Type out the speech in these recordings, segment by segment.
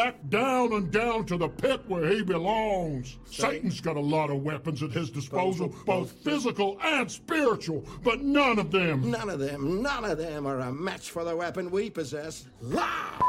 back down and down to the pit where he belongs. Satan's got a lot of weapons at his disposal, both physical and spiritual, but none of them. None of them, none of them are a match for the weapon we possess. Love!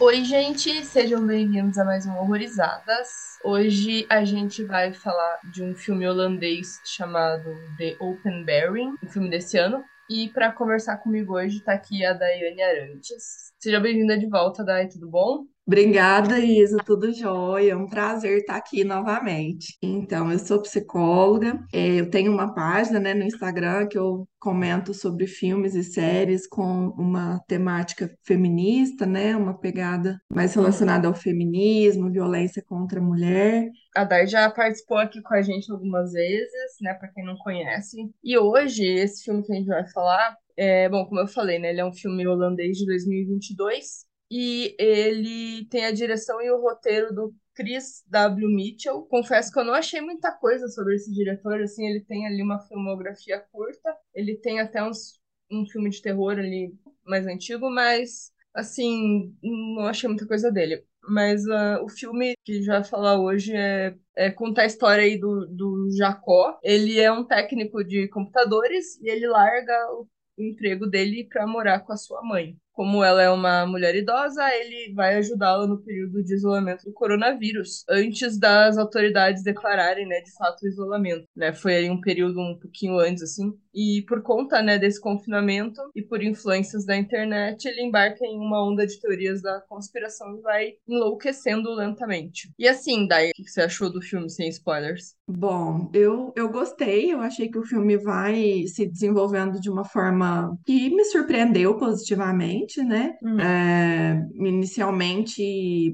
Oi, gente, sejam bem-vindos a mais um Horrorizadas. Hoje a gente vai falar de um filme holandês chamado The Open Bearing, um filme desse ano. E para conversar comigo hoje tá aqui a Daiane Arantes. Seja bem-vinda de volta, Dai, tudo bom? Obrigada, Isa, tudo jóia. É um prazer estar aqui novamente. Então, eu sou psicóloga, é, eu tenho uma página, né, no Instagram que eu comento sobre filmes e séries com uma temática feminista, né, uma pegada mais relacionada ao feminismo, violência contra a mulher. A Dai já participou aqui com a gente algumas vezes, né, para quem não conhece. E hoje, esse filme que a gente vai falar, é, bom, como eu falei, né, ele é um filme holandês de 2022 e ele tem a direção e o roteiro do Chris W. Mitchell. Confesso que eu não achei muita coisa sobre esse diretor, assim, ele tem ali uma filmografia curta, ele tem até uns, um filme de terror ali mais antigo, mas, assim, não achei muita coisa dele. Mas uh, o filme que vai falar hoje é, é contar a história aí do, do Jacó. Ele é um técnico de computadores e ele larga o emprego dele para morar com a sua mãe como ela é uma mulher idosa, ele vai ajudá-la no período de isolamento do coronavírus, antes das autoridades declararem, né, de fato, o isolamento, né? Foi aí um período um pouquinho antes, assim. E por conta, né, desse confinamento e por influências da internet, ele embarca em uma onda de teorias da conspiração e vai enlouquecendo lentamente. E assim, Dai, o que você achou do filme sem spoilers? Bom, eu, eu gostei, eu achei que o filme vai se desenvolvendo de uma forma que me surpreendeu positivamente, né? Hum. É, inicialmente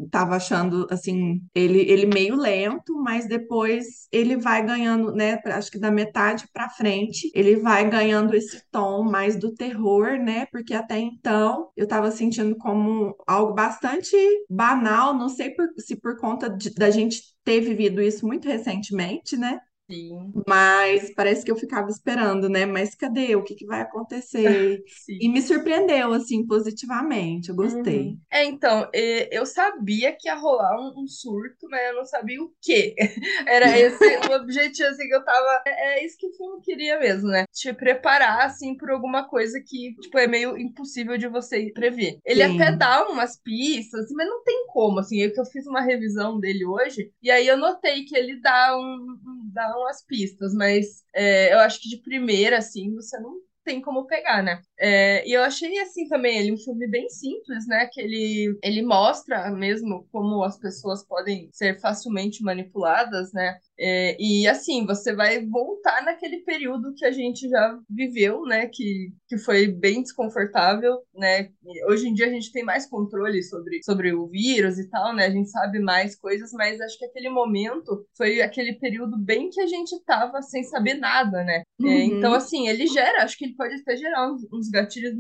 estava achando assim, ele, ele meio lento, mas depois ele vai ganhando, né? Acho que da metade para frente, ele vai ganhando esse tom mais do terror, né? Porque até então eu estava sentindo como algo bastante banal, não sei por- se por conta de- da gente ter vivido isso muito recentemente, né? Sim, Mas parece que eu ficava esperando, né? Mas cadê? O que que vai acontecer? E me surpreendeu, assim, positivamente. Eu gostei. Uhum. É, então, eu sabia que ia rolar um, um surto, mas eu não sabia o quê. Era esse o objetivo, assim, que eu tava. É, é isso que o filme queria mesmo, né? Te preparar, assim, por alguma coisa que, tipo, é meio impossível de você prever. Ele Sim. até dá umas pistas, mas não tem como, assim. Eu que eu fiz uma revisão dele hoje, e aí eu notei que ele dá, um, um- dá umas pistas, mas é, eu acho que de primeira, assim, você não tem como pegar, né? É, e eu achei assim também ele um filme bem simples, né? Que ele, ele mostra mesmo como as pessoas podem ser facilmente manipuladas, né? É, e assim, você vai voltar naquele período que a gente já viveu, né? Que, que foi bem desconfortável, né? E hoje em dia a gente tem mais controle sobre, sobre o vírus e tal, né? A gente sabe mais coisas, mas acho que aquele momento foi aquele período bem que a gente tava sem saber nada, né? É, Uhum. então, assim, ele gera, acho que ele pode até gerar uns, uns gatilhos,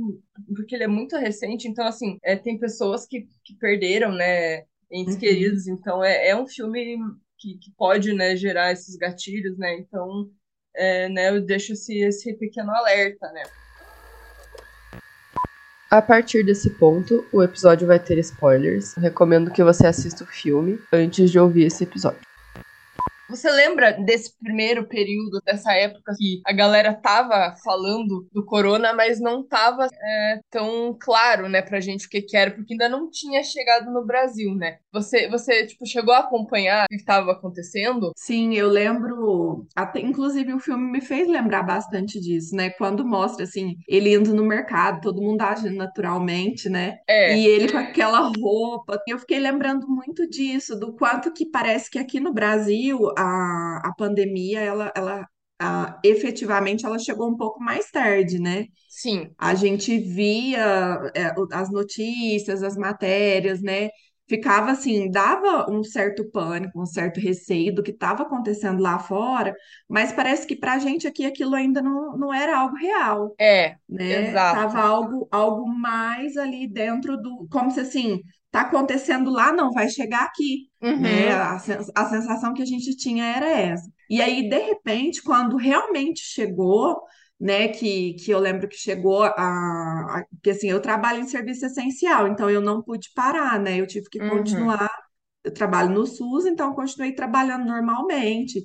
porque ele é muito recente. Então, assim, é, tem pessoas que, que perderam, né, entes Uhum. queridos. Então, é, é um filme que, que pode, né, gerar esses gatilhos, né? Então, é, né, eu deixo esse, esse pequeno alerta, né? A partir desse ponto, o episódio vai ter spoilers. Recomendo que você assista o filme antes de ouvir esse episódio. Você lembra desse primeiro período, dessa época que a galera tava falando do corona, mas não tava é, tão claro, né, pra gente o que que era, porque ainda não tinha chegado no Brasil, né? Você, você tipo, chegou a acompanhar o que estava acontecendo? Sim, eu lembro, até, inclusive o filme me fez lembrar bastante disso, né? Quando mostra assim, ele indo no mercado, todo mundo agindo naturalmente, né? É, E ele com aquela roupa. Eu fiquei lembrando muito disso, do quanto que parece que aqui no Brasil a, a pandemia, ela, ela a- efetivamente ela chegou um pouco mais tarde, né? sim. A gente via é, as notícias, as matérias, né? Ficava assim, dava um certo pânico, um certo receio do que estava acontecendo lá fora, mas parece que para a gente aqui aquilo ainda não, não era algo real, É, né? exato. Tava algo, algo mais ali dentro do, como se assim, tá acontecendo lá, não vai chegar aqui, né? Uhum. A, sen- a sensação que a gente tinha era essa. E aí, de repente, quando realmente chegou, né, que, que eu lembro que chegou a, a, que assim, eu trabalho em serviço essencial, então eu não pude parar, né? Eu tive que Uhum. continuar, eu trabalho no SUS, então continuei trabalhando normalmente.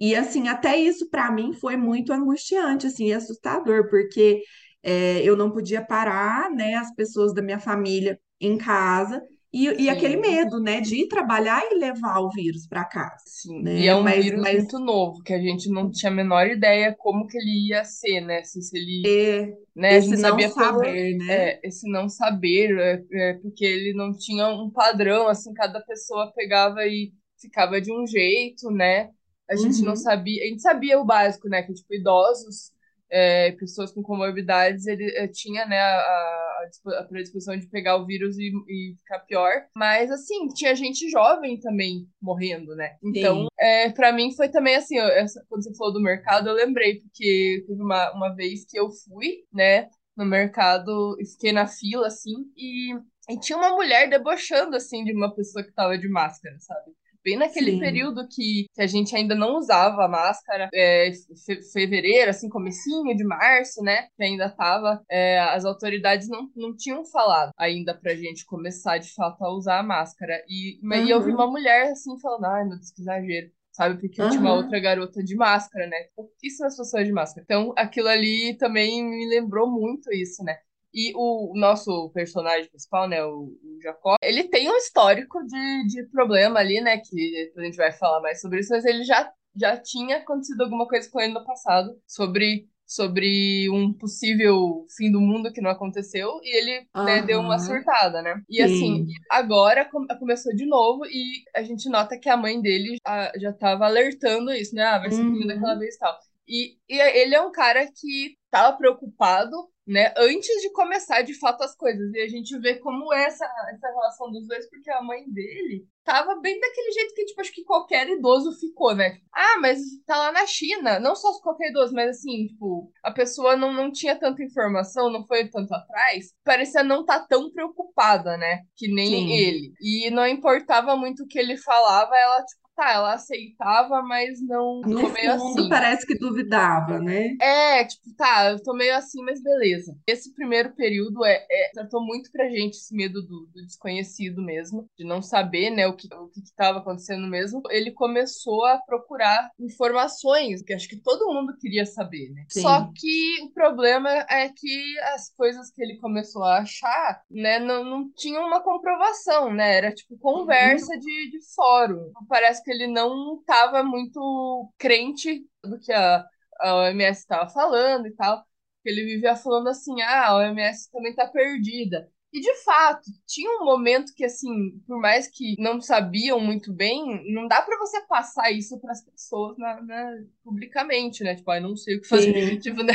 E assim, até isso para mim foi muito angustiante, assim, e assustador, porque é, eu não podia parar, né, as pessoas da minha família em casa, e, e aquele medo, né, de ir trabalhar e levar o vírus para casa, Sim, e né? é um Mas, vírus mas muito novo, que a gente não tinha a menor ideia como que ele ia ser, né? Se, se ele, é, né, esse não saber, né? é, esse não saber, é, é, porque ele não tinha um padrão, assim, cada pessoa pegava e ficava de um jeito, né? A gente não Uhum, sabia, a gente sabia o básico, né? Que, tipo, idosos, é, pessoas com comorbidades, ele é, tinha, né, a, a dispo- a predisposição de pegar o vírus e, e ficar pior. Mas, assim, tinha gente jovem também morrendo, né? Então, sim. é, para mim foi também assim, ó, essa- quando você falou do mercado, eu lembrei, porque teve uma, uma vez que eu fui, né, no mercado e fiquei na fila, assim, e, e tinha uma mulher debochando, assim, de uma pessoa que tava de máscara, sabe? Bem naquele Sim, período que, que a gente ainda não usava a máscara, é, fe- fevereiro, assim, comecinho de março, né? Que ainda tava. é, as autoridades não, não tinham falado ainda pra gente começar de fato a usar a máscara. E, e eu vi uma aham, mulher assim falando, ai meu Deus, que exagero. Sabe, porque tinha uma outra garota de máscara, né? Pouquíssimas pessoas de máscara. Então, aquilo ali também me lembrou muito isso, né? E o nosso personagem principal, né, o, o Jacó, ele tem um histórico de, de problema ali, né, que a gente vai falar mais sobre isso, mas ele já, já tinha acontecido alguma coisa com ele no passado sobre, sobre um possível fim do mundo que não aconteceu, e ele, né, deu uma surtada, né? E assim, sim. agora com- começou de novo e a gente nota que a mãe dele já, já tava alertando isso, né? Ah, vai ser nem daquela Uhum, vez e tal. E, e ele é um cara que tava preocupado né, antes de começar de fato as coisas. E a gente vê como é essa, essa relação dos dois, porque a mãe dele tava bem daquele jeito que, tipo, acho que qualquer idoso ficou, né? Ah, mas tá lá na China. Não só qualquer idoso, mas assim, tipo, a pessoa não, não tinha tanta informação, não foi tanto atrás, parecia não estar tá tão preocupada, né? Que nem sim. ele. E não importava muito o que ele falava, ela, tipo, tá, ela aceitava, mas não No ficou meio fundo, assim. parece que duvidava, né? É, tipo, tá, eu tô meio assim, mas beleza. Esse primeiro período é, é- tratou muito pra gente esse medo do, do desconhecido mesmo, de não saber, né, o que, o que que tava acontecendo mesmo. Ele começou a procurar informações, que acho que todo mundo queria saber, né? Só Sim. que o problema é que as coisas que ele começou a achar, né, não, não tinham uma comprovação, né? Era tipo Uhum, conversa de, de fórum. Parece que ele não tava muito crente do que a a OMS estava falando e tal, que ele vivia falando assim, ah, a OMS também está perdida. E de fato, tinha um momento que assim, por mais que não sabiam muito bem, não dá para você passar isso para as pessoas na, na- publicamente, né? Tipo, ah, eu não sei o que fazer, sim. tipo, né?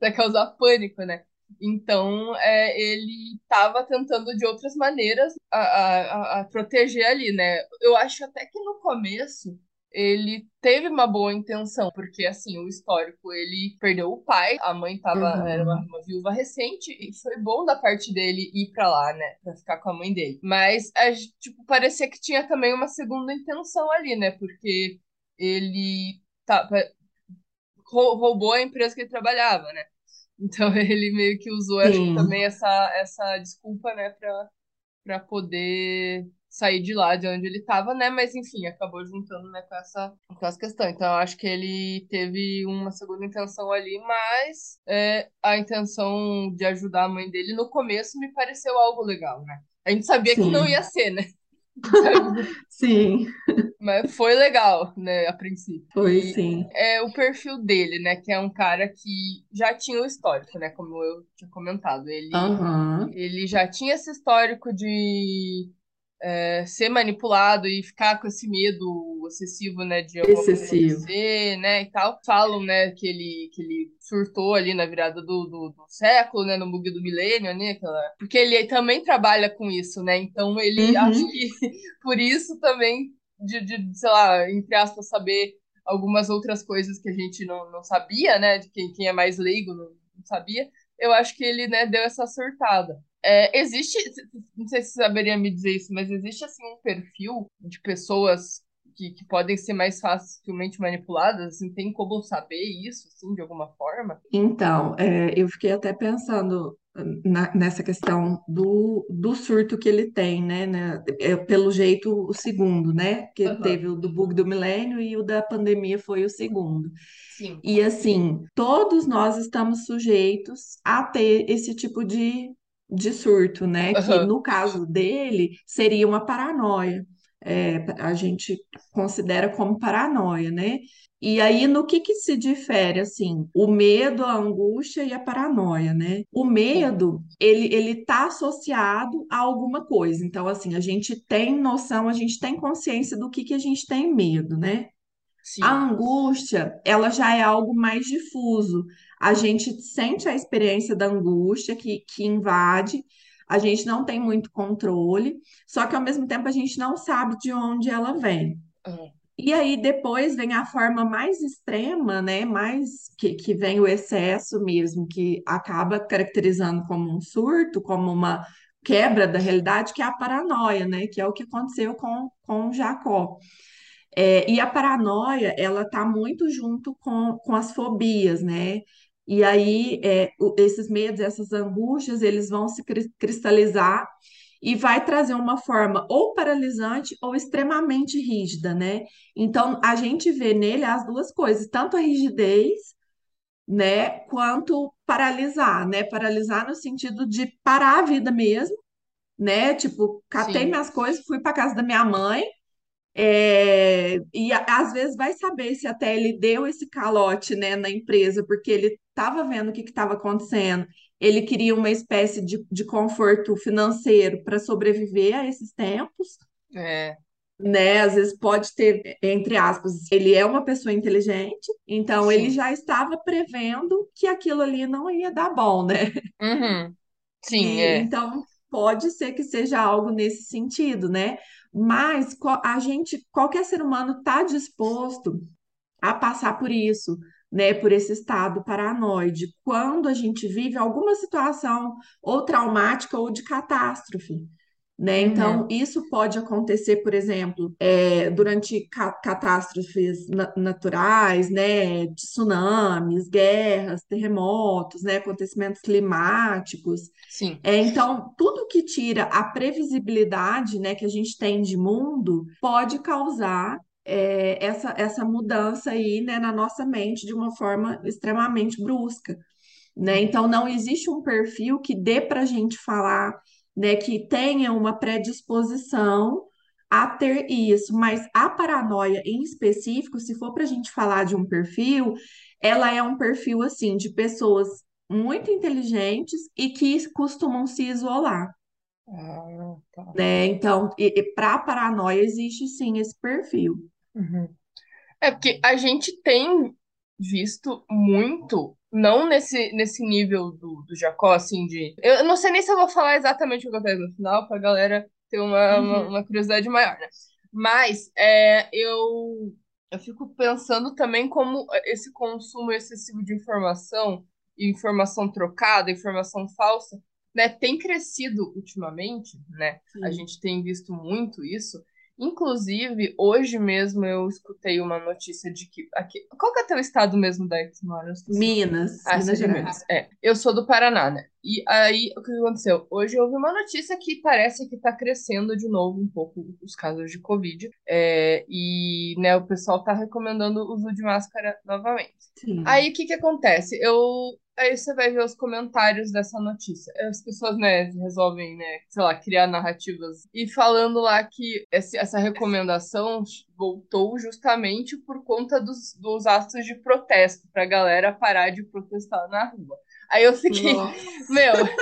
Vai causar pânico, né? Então, é, ele estava tentando de outras maneiras a, a, a proteger ali, né? Eu acho até que no começo ele teve uma boa intenção, porque assim, o histórico, ele perdeu o pai, a mãe tava, era uma, uma viúva recente, e foi bom da parte dele ir pra lá, né, pra ficar com a mãe dele. Mas, a, tipo, parecia que tinha também uma segunda intenção ali, né, porque ele tá, rou- roubou a empresa que ele trabalhava, né. Então ele meio que usou, acho Sim, também essa, essa desculpa, né, pra, pra poder sair de lá de onde ele estava, né? Mas enfim, acabou juntando, né, com essa, com essa questão. Então eu acho que ele teve uma segunda intenção ali, mas é, a intenção de ajudar a mãe dele no começo me pareceu algo legal, né? A gente sabia que não sim, ia ser, né? Sim, Mas foi legal, né, a princípio. foi E sim. é o perfil dele, né, que é um cara que já tinha o histórico, né, como eu tinha comentado. Ele, Aham, ele já tinha esse histórico de é, ser manipulado e ficar com esse medo excessivo, né, de excessivo. né, e tal. Falam, né, que ele, que ele surtou ali na virada do, do, do século, né, no bug do milênio, né, aquela... porque ele também trabalha com isso, né, então ele, acho Uhum, que por isso também, de, de, sei lá, entre aspas, saber algumas outras coisas que a gente não, não sabia, né, de quem, quem é mais leigo não, não sabia, eu acho que ele, né, deu essa surtada. É, existe, não sei se você saberia me dizer isso, mas existe assim um perfil de pessoas que, que podem ser mais facilmente manipuladas? Assim, tem como saber isso, assim, de alguma forma? Então, é, eu fiquei até pensando na- nessa questão do, do surto que ele tem, né, né? É, pelo jeito, o segundo, né? Que Aham, teve o do bug do milênio e o da pandemia foi o segundo. sim. E assim, todos nós estamos sujeitos a ter esse tipo de, de surto, né? Que Aham, no caso dele seria uma paranoia. É, a gente considera como paranoia, né? E aí, no que que se difere, assim, o medo, a angústia e a paranoia, né? O medo, ele, ele tá associado a alguma coisa. Então, assim, a gente tem noção, a gente tem consciência do que que a gente tem medo, né? A sim, angústia, ela já é algo mais difuso. A gente sente a experiência da angústia que, que invade, a gente não tem muito controle, só que ao mesmo tempo a gente não sabe de onde ela vem. aham, E aí depois vem a forma mais extrema, né? Mais que, que vem o excesso mesmo, que acaba caracterizando como um surto, como uma quebra da realidade, que é a paranoia, né? Que é o que aconteceu com, com Jacó. É, e a paranoia, ela tá muito junto com, com as fobias, né? E aí, é, esses medos, essas angústias, eles vão se cri- cristalizar e vai trazer uma forma ou paralisante ou extremamente rígida, né? Então, a gente vê nele as duas coisas, tanto a rigidez, né, quanto paralisar, né? Paralisar no sentido de parar a vida mesmo, né? Tipo, catei sim. minhas coisas, fui para casa da minha mãe é, e às vezes vai saber se até ele deu esse calote, né, na empresa, porque ele estava vendo o que estava acontecendo. Ele queria uma espécie de, de conforto financeiro para sobreviver a esses tempos, É, né? Às vezes pode ter, entre aspas, ele é uma pessoa inteligente, então ele sim. já estava prevendo que aquilo ali não ia dar bom, né? Uhum, sim, E é. então pode ser que seja algo nesse sentido, né? Mas a gente, qualquer ser humano está disposto a passar por isso, né? Por esse estado paranoide, quando a gente vive alguma situação ou traumática ou de catástrofe. Né? Então, Uhum, isso pode acontecer, por exemplo, é, durante ca- catástrofes na- naturais, né? Tsunamis, guerras, terremotos, né? Acontecimentos climáticos. sim. É, então, tudo que tira a previsibilidade, né, que a gente tem de mundo pode causar é, essa, essa mudança aí, né, na nossa mente de uma forma extremamente brusca, né? Uhum, Então, não existe um perfil que dê para a gente falar, né, que tenha uma predisposição a ter isso, mas a paranoia em específico, se for para a gente falar de um perfil, ela é um perfil assim de pessoas muito inteligentes e que costumam se isolar, Ah, tá. né? Então, para a paranoia existe sim esse perfil. Uhum. É porque a gente tem visto muito, não nesse, nesse nível do, do Jacó, assim, de. Eu não sei nem se eu vou falar exatamente o que acontece no final, pra galera ter uma, uma, Uhum. uma curiosidade maior, né? Mas é, eu, eu fico pensando também como esse consumo excessivo de informação, informação trocada, informação falsa, né, tem crescido ultimamente, né? A Sim. gente tem visto muito isso. Inclusive, hoje mesmo eu escutei uma notícia de que. Aqui, qual que é teu estado mesmo daí que você mora? Eu esqueci. Minas, Ah, Minas Gerais. É, eu sou do Paraná, né? E aí, o que aconteceu? Hoje eu ouvi uma notícia que parece que tá crescendo de novo um pouco os casos de Covid. É, e, né, o pessoal tá recomendando o uso de máscara novamente. Sim. Aí, o que que acontece? Eu... Aí você vai ver os comentários dessa notícia. As pessoas, né, resolvem, né, sei lá, criar narrativas. E falando lá que essa recomendação voltou justamente por conta dos, dos atos de protesto, pra galera parar de protestar na rua. Aí eu fiquei, Nossa. meu,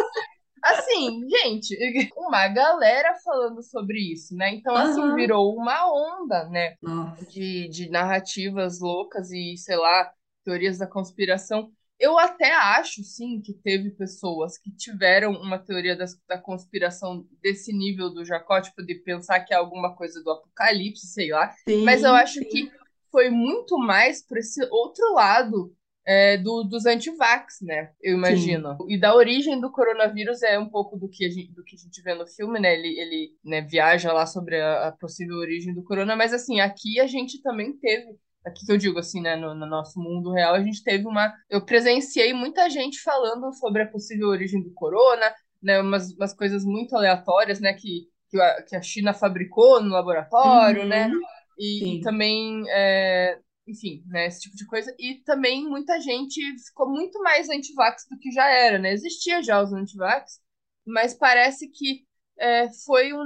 assim, gente, uma galera falando sobre isso, né? Então, assim, Aham. virou uma onda, né? Nossa. de, de narrativas loucas e, sei lá, teorias da conspiração. Eu até acho, sim, que teve pessoas que tiveram uma teoria das- da, conspiração desse nível do Jacó, tipo, de pensar que é alguma coisa do apocalipse, sei lá. Mas eu Sim, acho que foi muito mais por esse outro lado é, do, dos antivax, né? Eu imagino. Sim. E da origem do coronavírus é um pouco do que a gente, do que a gente vê no filme, né? Ele, ele né, viaja lá sobre a, a, possível origem do corona, mas assim, aqui a gente também teve. Aqui que eu digo assim, né, no, no, nosso mundo real, a gente teve uma. Eu presenciei muita gente falando sobre a possível origem do corona, né, umas, umas coisas muito aleatórias, né, que, que, a, que a China fabricou no laboratório, né, uhum. né, e, e também é, enfim, né, esse tipo de coisa. E também muita gente ficou muito mais antivax do que já era, né? Existia já os antivax, mas parece que é, foi um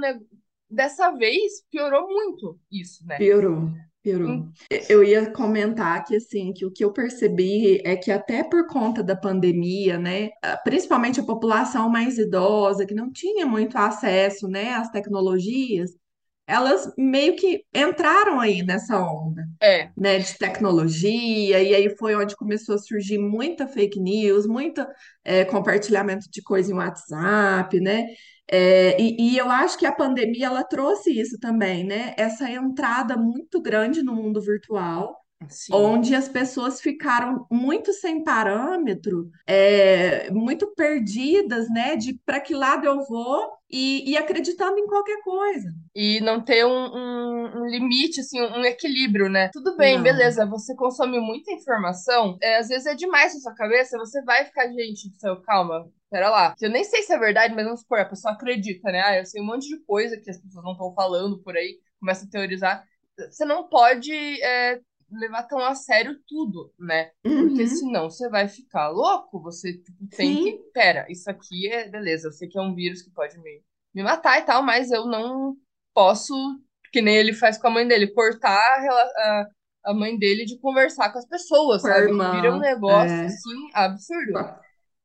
dessa vez piorou muito isso, né? Piorou. Piorou. Eu ia comentar que assim, que o que eu percebi é que até por conta da pandemia, né, principalmente a população mais idosa, que não tinha muito acesso, né, às tecnologias, elas meio que entraram aí nessa onda, é. né, de tecnologia, e aí foi onde começou a surgir muita fake news, muita é, compartilhamento de coisa em WhatsApp, né? É, e, e, eu acho que a pandemia ela trouxe isso também, né? Essa entrada muito grande no mundo virtual. Sim. onde as pessoas ficaram muito sem parâmetro, é, muito perdidas, né? De para que lado eu vou e, e, acreditando em qualquer coisa. E não ter um, um, um limite, assim, um equilíbrio, né? Tudo bem, não. beleza, você consome muita informação, é, às vezes é demais na sua cabeça, você vai ficar, gente, seu, calma, pera lá. Eu nem sei se é verdade, mas vamos supor, a pessoa acredita, né? Ah, eu sei um monte de coisa que as pessoas não estão falando por aí, começa a teorizar. Você não pode é, levar tão a sério tudo, né? Uhum. Porque senão você vai ficar louco, você tipo, tem Sim. que. Pera, isso aqui é. Beleza, eu sei que é um vírus que pode me, me matar e tal, mas eu não posso, que nem ele faz com a mãe dele, cortar a, a mãe dele de conversar com as pessoas, Por sabe? Irmão. Vira um negócio é. assim absurdo.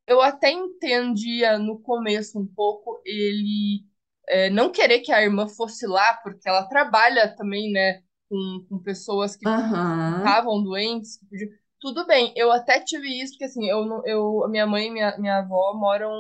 Eu até entendia no começo um pouco ele é, não querer que a irmã fosse lá, porque ela trabalha também, né? Com, com pessoas que estavam uhum. doentes, que podiam... tudo bem, eu até tive isso, porque assim, eu, eu, minha mãe e minha, minha avó moram,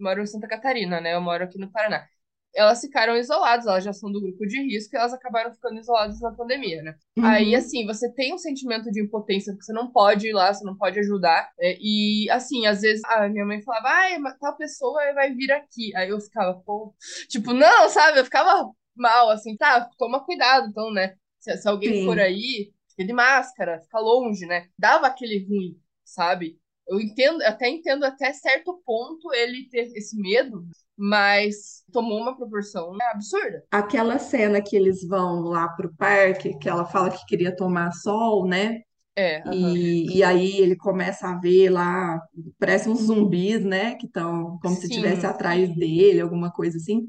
moram em Santa Catarina, né? Eu moro aqui no Paraná. Elas ficaram isoladas, elas já são do grupo de risco e elas acabaram ficando isoladas na pandemia, né? Uhum. Aí, assim, você tem um sentimento de impotência, porque você não pode ir lá, você não pode ajudar. É, e, assim, às vezes a minha mãe falava, ai, tal pessoa vai vir aqui. Aí eu ficava, pô, tipo, não, sabe? Eu ficava mal, assim, tá, toma cuidado, então, né? Se, se alguém Sim. for aí, fica de máscara, fica longe, né? Dava aquele ruim, sabe? Eu entendo, até entendo até certo ponto ele ter esse medo, mas tomou uma proporção absurda. Aquela cena que eles vão lá pro parque, que ela fala que queria tomar sol, né? É, e, e aí ele começa a ver lá, parece uns zumbis, né? Que estão como Sim. se estivesse atrás dele, alguma coisa assim.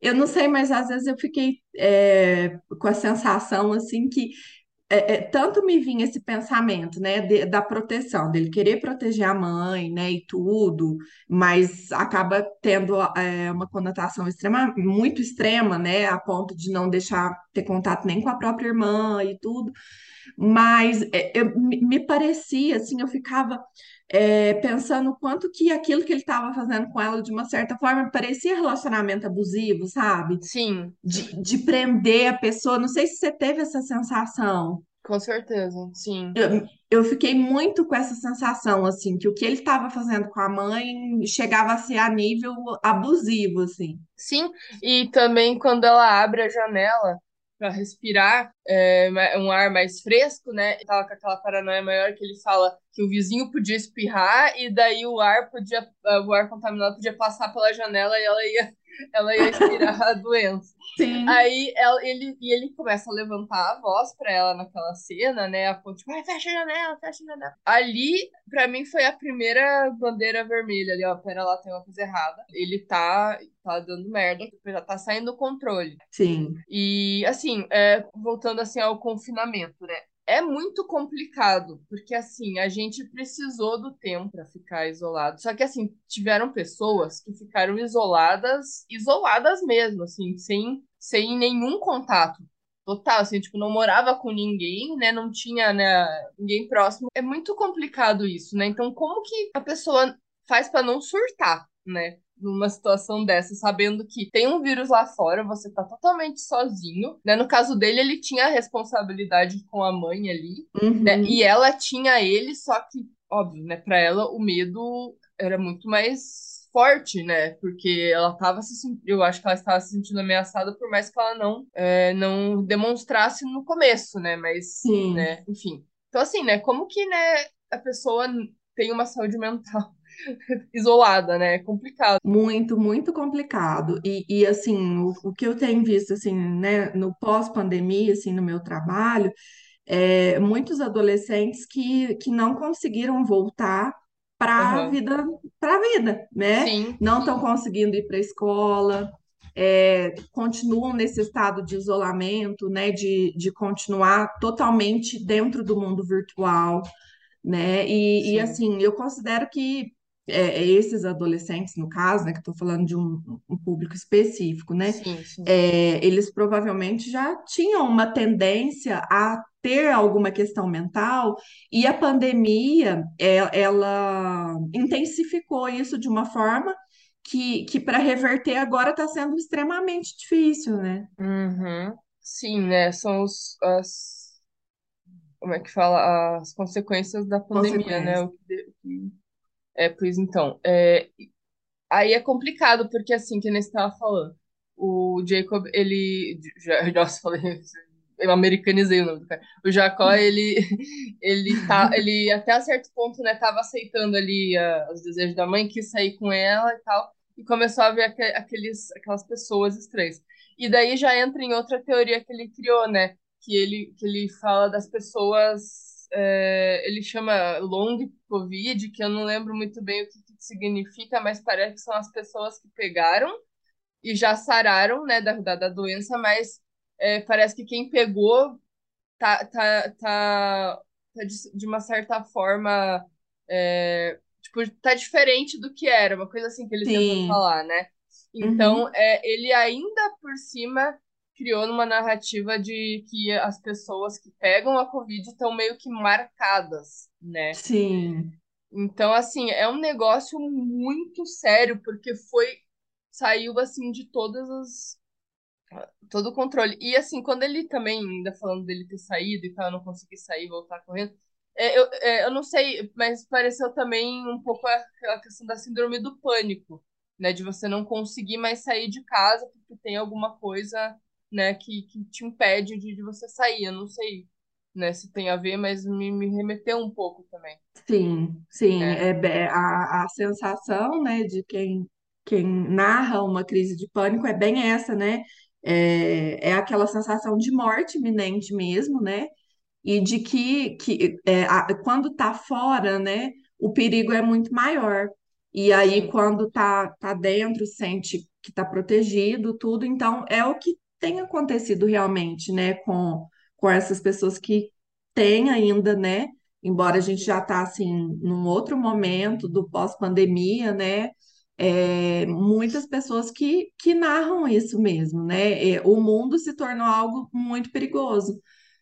Eu não sei, mas às vezes eu fiquei é, com a sensação assim que é, é, tanto me vinha esse pensamento, né, de- da proteção, dele querer proteger a mãe, né, e tudo, mas acaba tendo é, uma conotação extrema, muito extrema, né, a ponto de não deixar ter contato nem com a própria irmã e tudo. Mas é, eu, me parecia, assim, eu ficava é, pensando quanto que aquilo que ele estava fazendo com ela, de uma certa forma, parecia relacionamento abusivo, sabe? Sim. De, de prender a pessoa. Não sei se você teve essa sensação. Com certeza, sim. Eu, eu fiquei muito com essa sensação, assim, que o que ele estava fazendo com a mãe chegava a ser a nível abusivo, assim. Sim, e também quando ela abre a janela para respirar é, um ar mais fresco, né? Tava com aquela paranoia maior que ele fala que o vizinho podia espirrar e daí o ar podia, o ar contaminado podia passar pela janela e ela ia ela ia tirar a doença. Sim. Aí ela, ele, e ele começa a levantar a voz pra ela naquela cena, né? A ponte, vai, fecha a janela, fecha a janela. Ali, pra mim, foi a primeira bandeira vermelha ali, ó. Pera lá, tem uma coisa errada. Ele tá, tá dando merda, já tá saindo do controle. Sim. E, assim, é, voltando assim ao confinamento, né? é muito complicado, porque assim, a gente precisou do tempo para ficar isolado. Só que assim, tiveram pessoas que ficaram isoladas, isoladas mesmo, assim, sem, sem nenhum contato total, assim, tipo, não morava com ninguém, né? Não tinha, né, ninguém próximo. É muito complicado isso, né? Então, como que a pessoa faz para não surtar, né? numa situação dessa, sabendo que tem um vírus lá fora, você tá totalmente sozinho, né? No caso dele, ele tinha a responsabilidade com a mãe ali, Uhum. né? E ela tinha ele, só que, óbvio, né, para ela o medo era muito mais forte, né? Porque ela tava se sentindo, eu acho que ela estava se sentindo ameaçada, por mais que ela não, é, não demonstrasse no começo, né? Mas, Sim. né, enfim. Então, assim, né, como que, né, a pessoa tem uma saúde mental isolada, né? É complicado. Muito, muito complicado. E, e assim, o, o que eu tenho visto, assim, né, no pós-pandemia, assim, no meu trabalho, é muitos adolescentes que, que não conseguiram voltar para a Aham. vida, para a vida, né? Sim, Não estão conseguindo ir para a escola, é, continuam nesse estado de isolamento, né? De, de continuar totalmente dentro do mundo virtual né? E, e, sim, assim, eu considero que é, é esses adolescentes, no caso, né, que estou falando de um, um público específico, né? sim, sim. é, eles provavelmente já tinham uma tendência a ter alguma questão mental, e a pandemia, é, ela intensificou isso de uma forma que, que para reverter agora está sendo extremamente difícil, né? Uhum. Sim, né? São os, as, como é que fala? As consequências da pandemia, né? Consequência. O que, de- o que- é, pois então, é, aí é complicado, porque assim, que nem você estava falando, o Jacob, ele, já, nossa, falei, eu americanizei o nome do cara. O Jacó, ele, ele tá, ele até certo ponto, né, tava aceitando ali ah, os desejos da mãe, quis sair com ela e tal, e começou a ver aque- aqueles, aquelas pessoas estranhas. E daí já entra em outra teoria que ele criou, né, que ele, que ele fala das pessoas, é, ele chama long COVID, que eu não lembro muito bem o que, que significa, mas parece que são as pessoas que pegaram e já sararam, né, da, da, da doença, mas é, parece que quem pegou tá, tá, tá, tá de, de uma certa forma, é, tipo, tá diferente do que era, uma coisa assim que ele tentou Sim. falar, né? Então, Uhum. é, ele ainda por cima criou numa narrativa de que as pessoas que pegam a Covid estão meio que marcadas, né? Sim. Então, assim, é um negócio muito sério, porque foi, saiu assim de todas as, todo o controle. E assim, quando ele também, ainda falando dele ter saído e tal, não conseguir sair, voltar correndo, é, eu, é, eu não sei, mas pareceu também um pouco aquela questão da síndrome do pânico, né? De você não conseguir mais sair de casa porque tem alguma coisa, né, que, que te impede de, de você sair. Eu não sei, né, se tem a ver, mas me, me remeteu um pouco também, Sim, sim, é be- a, a sensação, né, de quem, quem narra uma crise de pânico é bem essa, né? É, é aquela sensação de morte iminente mesmo, né? E de que, que é, a- quando tá fora, né, o perigo é muito maior. E aí, Sim, quando tá, tá dentro, sente que tá protegido, tudo. Então, é o que tem acontecido realmente, né, com, com essas pessoas que têm ainda, né? embora a gente já está assim num outro momento do pós-pandemia, né? É, muitas pessoas que, que narram isso mesmo, né? É, o mundo se tornou algo muito perigoso,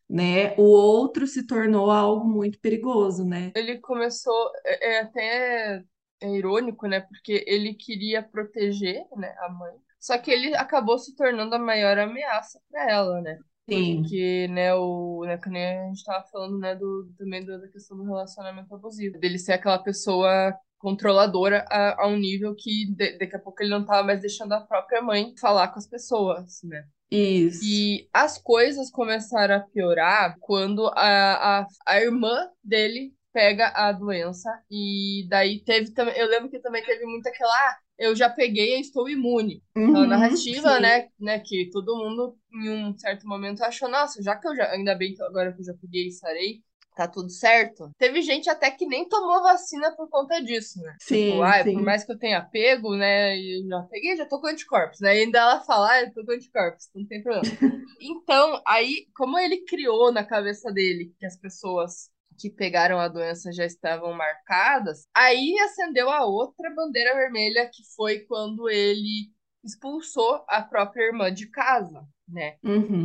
né? O outro se tornou algo muito perigoso, né? ele começou, é, é até é irônico, né? Porque ele queria proteger, né, a mãe. Só que ele acabou se tornando a maior ameaça para ela, né? Sim, Porque, né, o, né, que a gente tava falando, né, do, também da questão do relacionamento abusivo. Dele ser aquela pessoa controladora a, a um nível que de- daqui a pouco ele não tava mais deixando a própria mãe falar com as pessoas, né? isso. E as coisas começaram a piorar quando a, a, a irmã dele pega a doença. E daí teve também. Eu lembro que também teve muito aquela. Ah, eu já peguei e estou imune. Uhum, narrativa, sim, né, né? Que todo mundo, em um certo momento, achou, nossa, já que eu já. Ainda bem que agora que eu já peguei e sarei. Tá tudo certo. Teve gente até que nem tomou vacina por conta disso, né? Tipo, sim, ah, por sim, mais que eu tenha pego, né? Eu já peguei, já tô com anticorpos, né? E ainda ela fala, ah, eu tô com anticorpos, não tem problema. Então, aí, como ele criou na cabeça dele que as pessoas que pegaram a doença já estavam marcadas, aí acendeu a outra bandeira vermelha, que foi quando ele expulsou a própria irmã de casa, né?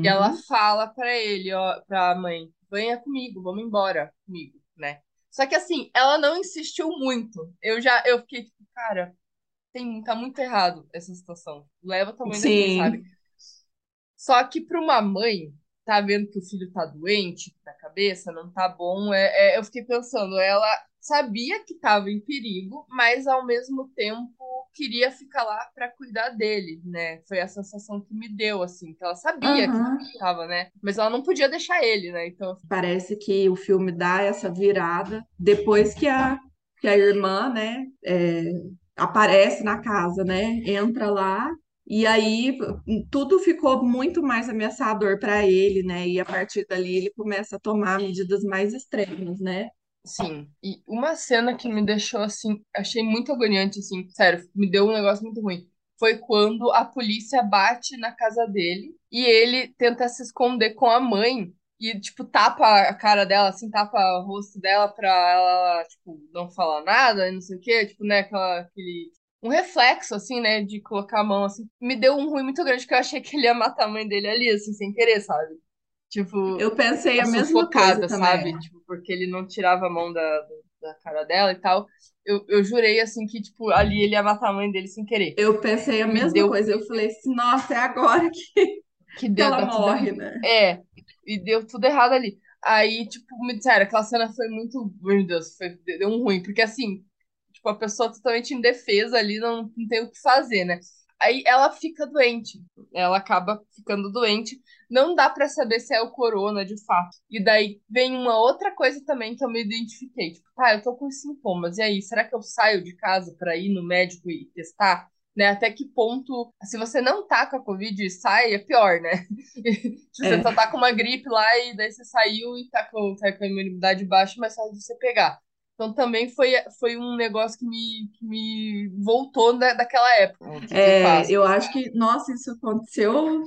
E ela uhum, fala pra ele, ó, pra mãe, venha comigo, vamos embora comigo, né? Só que assim, ela não insistiu muito. Eu já, eu fiquei tipo, cara, tem, tá muito errado essa situação. Leva o tamanho daqui, sabe? Só que para uma mãe, tá vendo que o filho tá doente da cabeça, não tá bom, é, é, eu fiquei pensando, ela sabia que estava em perigo, mas ao mesmo tempo queria ficar lá para cuidar dele, né? Foi a sensação que me deu, assim, que ela sabia uhum. que estava, né? Mas ela não podia deixar ele, né? Então parece que o filme dá essa virada depois que a que a irmã, né, é, aparece na casa, né? Entra lá e aí tudo ficou muito mais ameaçador para ele, né? E a partir dali ele começa a tomar medidas mais extremas, né? Sim, e uma cena que me deixou assim, achei muito agoniante, assim, sério, me deu um negócio muito ruim. Foi quando a polícia bate na casa dele e ele tenta se esconder com a mãe e, tipo, tapa a cara dela, assim, tapa o rosto dela pra ela, tipo, não falar nada e não sei o quê, tipo, né, aquela, aquele. Um reflexo, assim, né, de colocar a mão, assim. Me deu um ruim muito grande, que eu achei que ele ia matar a mãe dele ali, assim, sem querer, sabe? Tipo, eu pensei a mesma coisa sabe? Também. Tipo, porque ele não tirava a mão da, da cara dela e tal. Eu, eu jurei, assim, que, tipo, ali ele ia matar a mãe dele sem querer. Eu pensei a mesma deu... coisa. Eu falei assim, nossa, é agora que, que, ela morre, né? É, e deu tudo errado ali. Aí, tipo, me disseram, aquela cena foi muito. Meu Deus, foi, deu um ruim, porque assim, tipo, a pessoa totalmente indefesa ali, não, não tem o que fazer, né? Aí ela fica doente, ela acaba ficando doente. Não dá para saber se é o corona de fato. E daí vem uma outra coisa também que eu me identifiquei. Tipo, tá, eu tô com sintomas. E aí, será que eu saio de casa para ir no médico e testar? Né? Até que ponto, se você não tá com a Covid e sai, é pior, né? se você é. só tá com uma gripe lá e daí você saiu e tá com, tá com a imunidade baixa, mas só de você pegar. Então também foi, foi um negócio que me, que me voltou da, daquela época. É, eu acho que, nossa, isso aconteceu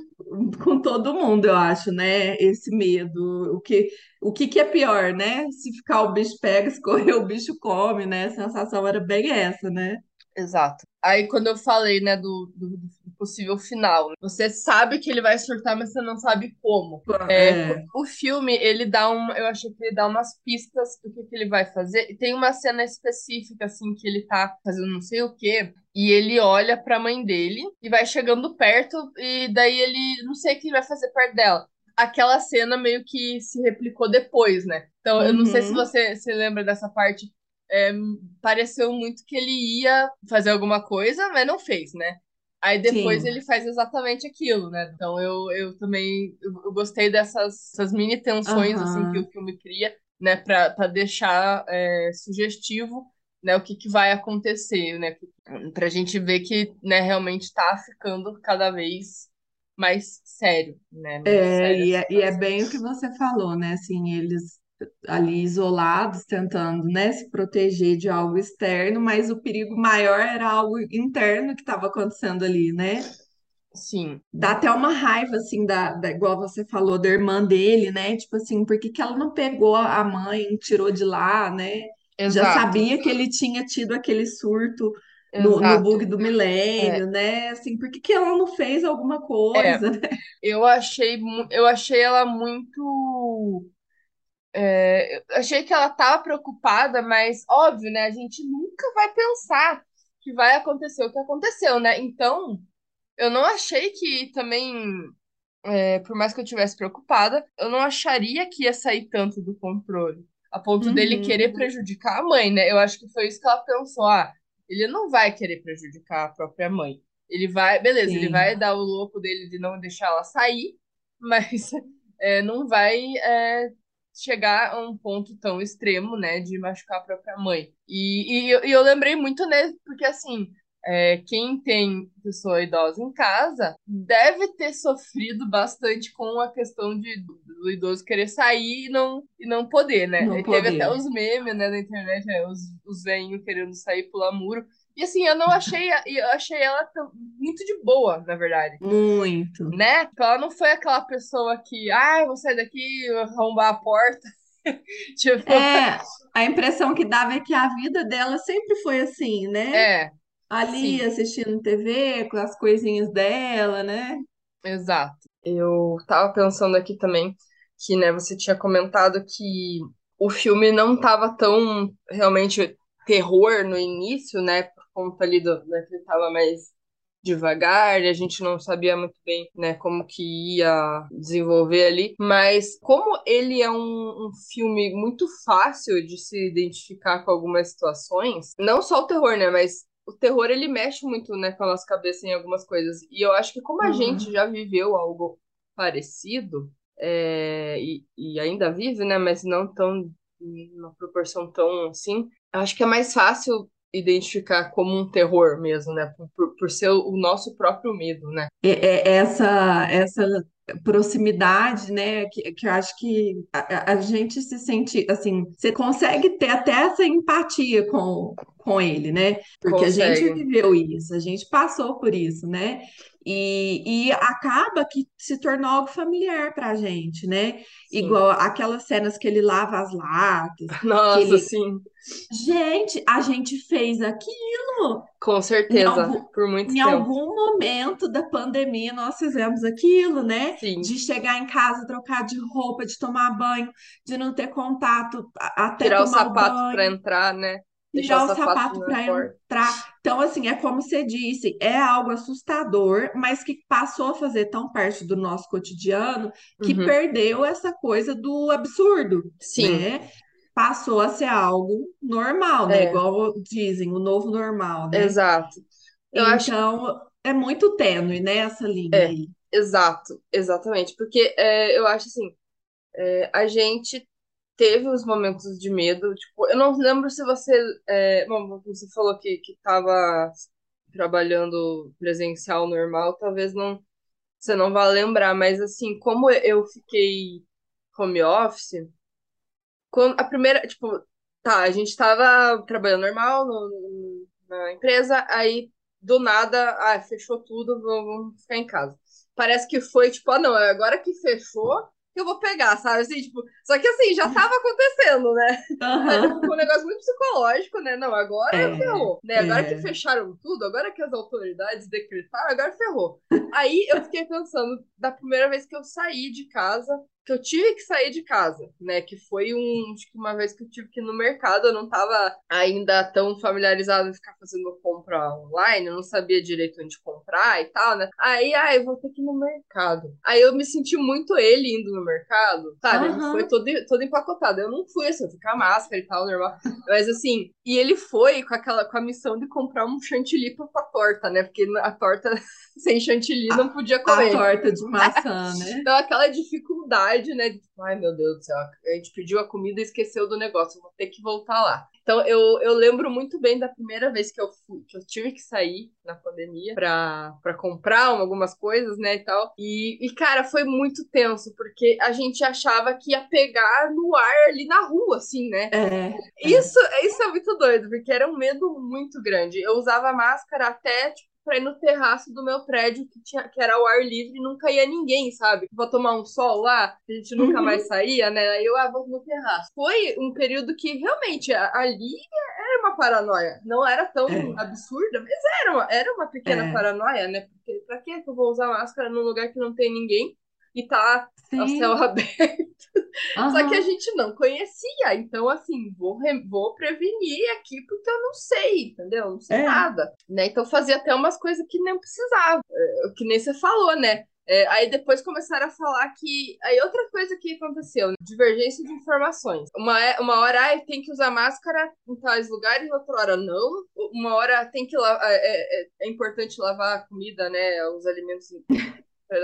com todo mundo, eu acho, né? Esse medo. O que, o que, que é pior, né? Se ficar o bicho pega, se correr o bicho come, né? A sensação era bem essa, né? Exato. Aí quando eu falei, né, do, do, do possível final, você sabe que ele vai surtar, mas você não sabe como. É, é. O filme, ele dá um, eu acho que ele dá umas pistas do que, que ele vai fazer. E tem uma cena específica, assim, que ele tá fazendo não sei o quê, e ele olha pra mãe dele e vai chegando perto, e daí ele não sei o que ele vai fazer perto dela aquela cena meio que se replicou depois, né? Então, eu não sei se uhum. você se lembra dessa parte é, pareceu muito que ele ia fazer alguma coisa, mas não fez, né? Aí depois Sim. ele faz exatamente aquilo, né? Então eu, eu também eu, eu gostei dessas, essas mini tensões uhum. assim que o filme cria, né? Pra, pra deixar é, sugestivo né, o que, que vai acontecer, né? Pra gente ver que né, realmente tá ficando cada vez mais sério, né? Mais é, sério e, é, e é bem o que você falou, né? Assim, eles ali isolados, tentando, né, se proteger de algo externo, mas o perigo maior era algo interno que estava acontecendo ali, né? Sim. Dá até uma raiva, assim, da, da, igual você falou, da irmã dele, né? Tipo assim, por que, que ela não pegou a mãe, tirou de lá, né? Exato. Já sabia que ele tinha tido aquele surto no, no bug do milênio, é. né? Assim, por que, que ela não fez alguma coisa, é. né? Eu achei, eu achei ela muito é, eu achei que ela estava preocupada, mas óbvio, né? A gente nunca vai pensar que vai acontecer o que aconteceu, né? Então, eu não achei que também, é, por mais que eu tivesse preocupada, eu não acharia que ia sair tanto do controle, a ponto uhum. dele querer prejudicar a mãe, né? Eu acho que foi isso que ela pensou. Ah, ele não vai querer prejudicar a própria mãe. Ele vai, beleza, Sim. ele vai dar o louco dele de não deixar ela sair, mas é, não vai é, chegar a um ponto tão extremo, né, de machucar a própria mãe. E, e, e eu lembrei muito, né, porque assim, é, quem tem pessoa idosa em casa deve ter sofrido bastante com a questão de, do idoso querer sair e não, e não poder, né? Não Teve até os memes né, na internet, né, os, os velhinhos querendo sair pular muro. E assim, eu não achei, eu achei ela muito de boa, na verdade. Muito. Né? Ela não foi aquela pessoa que, ah, vou sair daqui, arrombar a porta. tipo... É, a impressão que dava é que a vida dela sempre foi assim, né? É. Ali sim. assistindo TV, com as coisinhas dela, né? Exato. Eu tava pensando aqui também que, né, você tinha comentado que o filme não tava tão realmente terror no início, né? Conta ali do, né, que ele tava mais devagar, e a gente não sabia muito bem, né, como que ia desenvolver ali, mas como ele é um, um, filme muito fácil de se identificar com algumas situações, não só o terror, né, mas o terror ele mexe muito, né, com a nossa cabeça em algumas coisas, e eu acho que como a uhum. gente já viveu algo parecido, é, e, e ainda vive, né, mas não tão uma proporção tão assim, eu acho que é mais fácil identificar como um terror mesmo, né? Por, por ser o nosso próprio medo, né? É, é essa, essa proximidade, né? Que, que eu acho que a, a, gente se sente assim, você consegue ter até essa empatia com, com ele, né? Porque consegue. a gente viveu isso, a gente passou por isso, né? E, e acaba que se tornou algo familiar pra gente, né? Sim. Igual aquelas cenas que ele lava as latas. Nossa, ele... sim. Gente, a gente fez aquilo. Com certeza, algum, por muito em tempo. Em algum momento da pandemia nós fizemos aquilo, né? Sim. De chegar em casa, trocar de roupa, de tomar banho, de não ter contato até Tirar o sapato para entrar, né? Tirar o sapato para entrar. Então, assim, é como você disse, é algo assustador, mas que passou a fazer tão parte do nosso cotidiano que uhum. perdeu essa coisa do absurdo. Sim. Né? Passou a ser algo normal, né? É. Igual dizem, o novo normal, né? Exato. Eu então, acho... é muito tênue, né, essa linha é. aí. Exato, exatamente. Porque é, eu acho assim, é, a gente teve os momentos de medo. Tipo, eu não lembro se você. É, bom, você falou que, que tava trabalhando presencial normal, talvez não você não vá lembrar, mas assim, como eu fiquei home office, quando a primeira, tipo, tá, a gente tava trabalhando normal no, na empresa, aí do nada, ah, fechou tudo, vamos ficar em casa. Parece que foi tipo, ah, não, agora que fechou, que eu vou pegar, sabe? Assim, tipo, só que assim, já tava acontecendo, né? Uhum. Um negócio muito psicológico, né? Não, agora é, ferrou. Né? Agora é. que fecharam tudo, agora que as autoridades decretaram, agora ferrou. Aí eu fiquei pensando, da primeira vez que eu saí de casa, que eu tive que sair de casa, né? Que foi um, acho que uma vez que eu tive que ir no mercado, eu não tava ainda tão familiarizada em ficar fazendo compra online, eu não sabia direito onde comprar e tal, né? Aí, ai, eu vou ter que ir no mercado. Aí eu me senti muito ele indo no mercado, sabe? Uhum. Ele foi todo, todo empacotado. Eu não fui assim, eu fui com a máscara e tal, normal. Mas assim, e ele foi com aquela com a missão de comprar um chantilly pra, pra torta, né? Porque a torta sem chantilly não podia comer. A torta de maçã, né? então aquela dificuldade, né? De, Ai, meu Deus do céu, a gente pediu a comida e esqueceu do negócio, vou ter que voltar lá. Então eu, eu lembro muito bem da primeira vez que eu fui, que eu tive que sair na pandemia pra, pra comprar algumas coisas, né, e tal. E, e, cara, foi muito tenso, porque a gente achava que ia pegar no ar ali na rua, assim, né? É, isso, é. isso é muito doido, porque era um medo muito grande. Eu usava máscara até, tipo, pra ir no terraço do meu prédio, que, tinha, que era ao ar livre e nunca ia ninguém, sabe? Vou tomar um sol lá, a gente nunca uhum. mais saía, né? Aí eu, ah, vou no terraço. Foi um período que realmente ali era uma paranoia. Não era tão é. absurda, mas era uma, era uma pequena é. paranoia, né? Porque pra que eu vou usar máscara num lugar que não tem ninguém? E tá Sim. a céu aberto. Uhum. Só que a gente não conhecia. Então, assim, vou, vou prevenir aqui porque eu não sei, entendeu? Não sei é. nada. Né? Então, fazia até umas coisas que nem precisava. É, que nem você falou, né? É, aí depois começaram a falar que. Aí outra coisa que aconteceu, né? divergência de informações. Uma, é, uma hora ah, tem que usar máscara em tais lugares, outra hora não. Uma hora tem que lavar. É, é, é importante lavar a comida, né? Os alimentos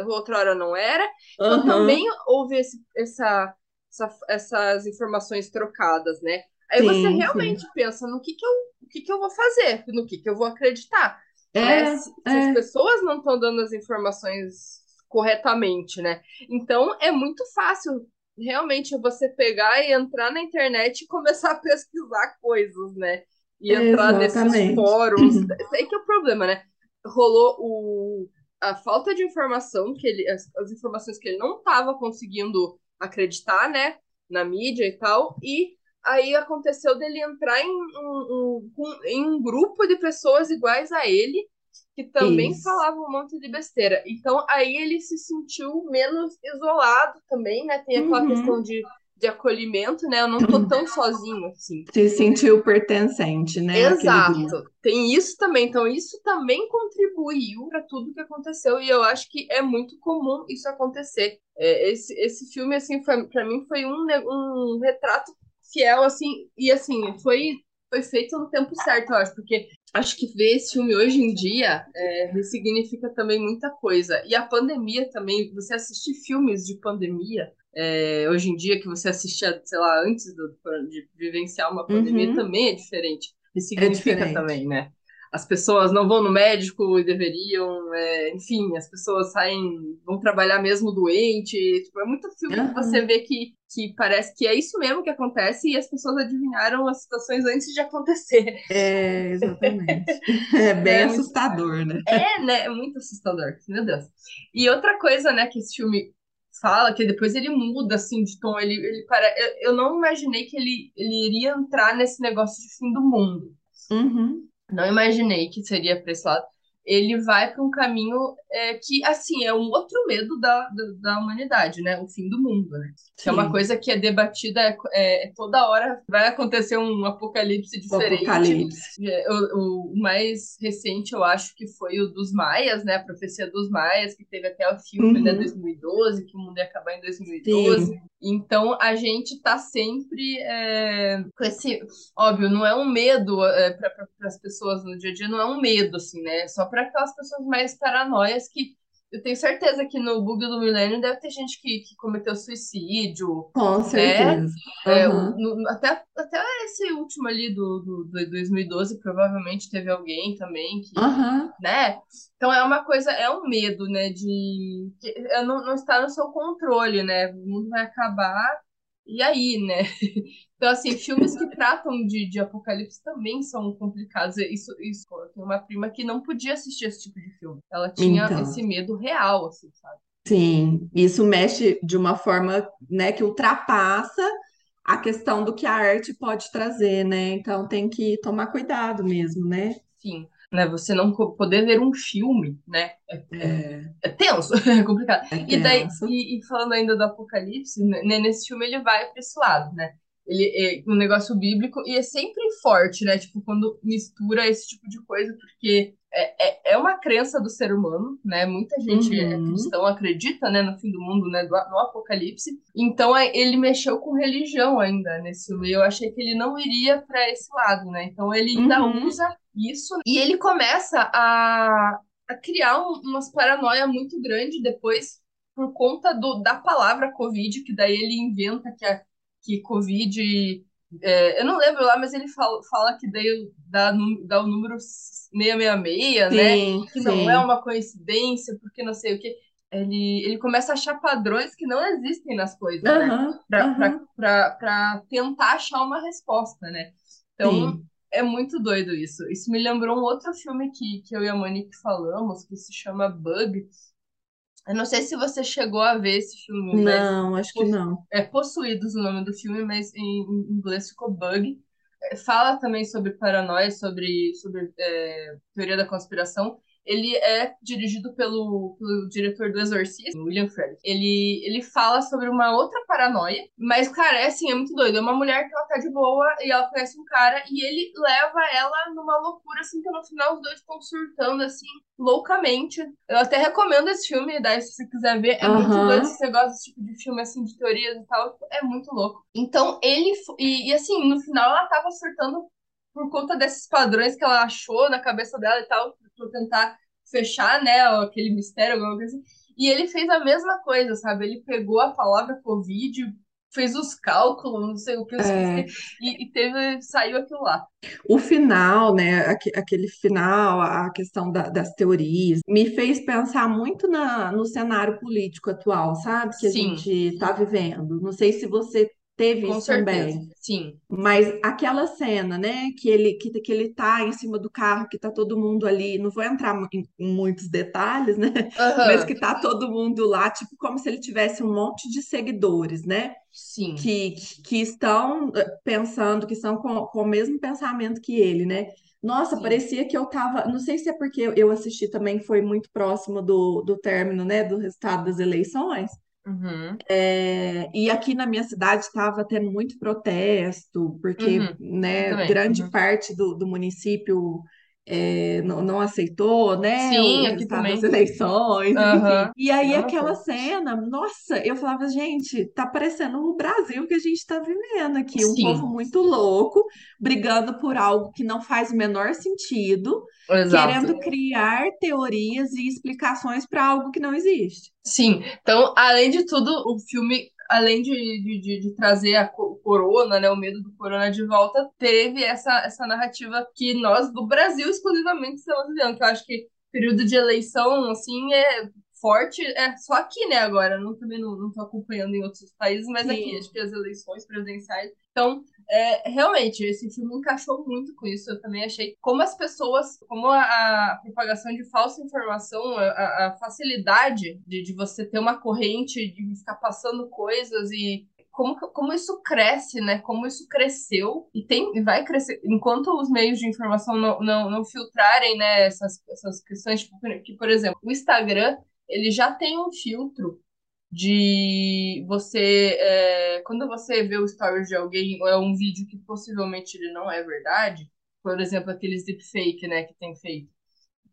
outra hora não era. Então uhum. também houve esse, essa, essa, essas informações trocadas, né? Aí sim, você realmente sim. pensa no que, que, eu, o que, que eu vou fazer, no que, que eu vou acreditar. É, né? se, é. se, as pessoas não estão dando as informações corretamente, né? Então é muito fácil realmente você pegar e entrar na internet e começar a pesquisar coisas, né? E entrar Exatamente. nesses fóruns. Aí que é o problema, né? Rolou o a falta de informação que ele as, as informações que ele não estava conseguindo acreditar, né, na mídia e tal, e aí aconteceu dele entrar em um, um, em um grupo de pessoas iguais a ele que também Isso. falavam um monte de besteira. Então aí ele se sentiu menos isolado também, né? Tem aquela uhum. questão de, de acolhimento, né? Eu não tô tão sozinho assim. Se sentiu pertencente, né? Exato. Tem isso também. Então, isso também contribuiu para tudo que aconteceu. E eu acho que é muito comum isso acontecer. É, esse, esse filme, assim, para mim, foi um, um retrato fiel, assim. E, assim, foi, foi feito no tempo certo, eu acho. Porque acho que ver esse filme hoje em dia é, ressignifica também muita coisa. E a pandemia também, você assistir filmes de pandemia. É, hoje em dia, que você assistia, sei lá, antes do- de vivenciar uma pandemia, Uhum. também é diferente ressignifica diferente. também, né? As pessoas não vão no médico e deveriam, é, enfim, as pessoas saem, vão trabalhar mesmo doente. Tipo, é muito filme que Aham. você vê que, que parece que é isso mesmo que acontece e as pessoas adivinharam as situações antes de acontecer. É, exatamente. É bem É muito- assustador, né? É, né? É muito assustador, meu Deus. E outra coisa, né, que esse filme fala, que depois ele muda, assim, de tom, ele, ele para... eu, eu não imaginei que ele, ele iria entrar nesse negócio de fim do mundo. Uhum. Não imaginei que seria para esse lado. Ele vai para um caminho é, que, assim, é um outro medo da, da, da humanidade, né? O fim do mundo, né? Que é uma coisa que é debatida é, é, toda hora. Vai acontecer um apocalipse O diferente. apocalipse. É, O, o mais recente, eu acho que foi o dos Maias, né? A profecia dos Maias, que teve até o filme, né? Uhum. 2012, que o mundo ia acabar em 2012. Sim. Então, a gente tá sempre é, com esse... Óbvio, não é um medo é, para as pessoas no dia a dia, não é um medo, assim, né? É só para aquelas pessoas mais paranoias que... Eu tenho certeza que no bug do milênio deve ter gente que, que cometeu suicídio, Com certeza. é, no- até, até esse último ali do, do, do 2012, provavelmente teve alguém também que, Aham. né? Então é uma coisa, é um medo, né? De que não, não está no seu controle, né? O mundo vai acabar e aí, né? Então, assim, filmes que tratam de, de apocalipse também são complicados. Isso, isso, eu tenho uma prima que não podia assistir esse tipo de filme. Ela tinha Então. esse medo real, assim, sabe? Sim, isso mexe de uma forma, né, que ultrapassa a questão do que a arte pode trazer, né? Então tem que tomar cuidado mesmo, né? Sim, né? Você não poder ver um filme, né? É, É tenso, é complicado. é E daí, e, e falando ainda do Apocalipse, né, nesse filme ele vai para esse lado, né? Ele é um negócio bíblico e é sempre forte, né? Tipo, quando mistura esse tipo de coisa, porque é, é, é uma crença do ser humano, né? Muita gente é Uhum. cristão, acredita, né, no fim do mundo, né, do, no Apocalipse. Então é, ele mexeu com religião ainda nesse filme. Eu achei que ele não iria para esse lado, né? Então ele ainda Uhum. usa isso e ele começa a a criar um, umas paranoia muito grande depois por conta do, da palavra Covid, que daí ele inventa que, a, que Covid. é, eu não lembro lá, mas ele fala, fala que daí dá, dá o número 666, né? Sim, Que não sim. é uma coincidência, porque não sei o quê. Ele, ele começa a achar padrões que não existem nas coisas, né? Aham. pra, pra, pra tentar achar uma resposta, né? Então, Sim. É muito doido isso. Isso me lembrou um outro filme que, que eu e a Monique falamos, que se chama Bug. Eu não sei se você chegou a ver esse filme, Não, acho que não. é Possuídos o nome do filme, mas em, em inglês ficou Bug. Fala também sobre paranoia, sobre, sobre é, teoria da conspiração. Ele é dirigido pelo, pelo diretor do Exorcista, William Frederick. Ele, ele fala sobre uma outra paranoia, mas, cara, é assim, é muito doido. É uma mulher que ela tá de boa e ela conhece um cara e ele leva ela numa loucura, assim, que no final os dois estão surtando, assim, loucamente. Eu até recomendo esse filme, daí se você quiser ver, é muito Aham. doido esse negócio, esse tipo de filme, assim, de teorias e tal, é muito louco. Então, ele, e, e assim, no final ela tava surtando por conta desses padrões que ela achou na cabeça dela e tal, pra tentar fechar, né, aquele mistério, alguma coisa assim. E ele fez a mesma coisa, sabe? Ele pegou a palavra Covid, fez os cálculos, não sei o que, É, e, e teve, saiu aquilo lá. o final, né, aque- aquele final, a questão da- das teorias, me fez pensar muito na, no cenário político atual, sabe? Que a Sim, gente está vivendo. Não sei se você teve com isso certeza. também. Sim, Mas aquela cena, né, que ele que, que ele tá em cima do carro, que tá todo mundo ali, não vou entrar em, muitos detalhes, né, mas aham, que tá todo mundo lá, tipo como se ele tivesse um monte de seguidores, né, sim, que, que estão eh, pensando, que estão com, com o mesmo pensamento que ele, né? Nossa, sim. parecia que eu tava, não sei se é porque eu assisti também, foi muito próximo do, do término, né, do resultado das eleições, Uhum. É, e aqui na minha cidade estava tendo muito protesto, porque Uhum. né, grande Uhum. parte do, do município é, não, não aceitou né, Sim, o resultado das eleições. Aham. E aí Mesma aquela cena, nossa, eu falava, gente, tá parecendo o Brasil que a gente está vivendo aqui, um povo Sim, muito louco, brigando por algo que não faz o menor sentido, exato. querendo criar teorias e explicações para algo que não existe. Sim, então, além de tudo, o filme, além de, de, de- trazer a co- corona, né, o medo do corona de volta, teve essa, essa narrativa que nós, do Brasil, exclusivamente estamos vivendo, que eu acho que período de eleição, assim, é forte, é só aqui, né, agora, não, também não, não tô acompanhando em outros países, mas aqui, Sim. acho que as eleições presidenciais, então, é, realmente, esse filme encaixou muito com isso. Eu também achei como as pessoas, como a, a propagação de falsa informação, a, a- facilidade de, de você ter uma corrente, de ficar passando coisas e como, como isso cresce, né? Como isso cresceu e tem e vai crescer enquanto os meios de informação não, não, não filtrarem, né? Essas, essas questões, tipo, que, por exemplo, o Instagram ele já tem um filtro de você é, quando você vê o stories de alguém ou é um vídeo que possivelmente ele não é verdade, por exemplo, aqueles deepfake, né, que tem feito,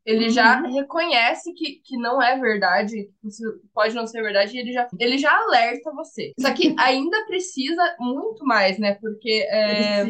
ele já Uhum. reconhece que, que não é verdade, que pode não ser verdade, e ele já, ele já alerta você. Só que ainda precisa muito mais, né? Porque é,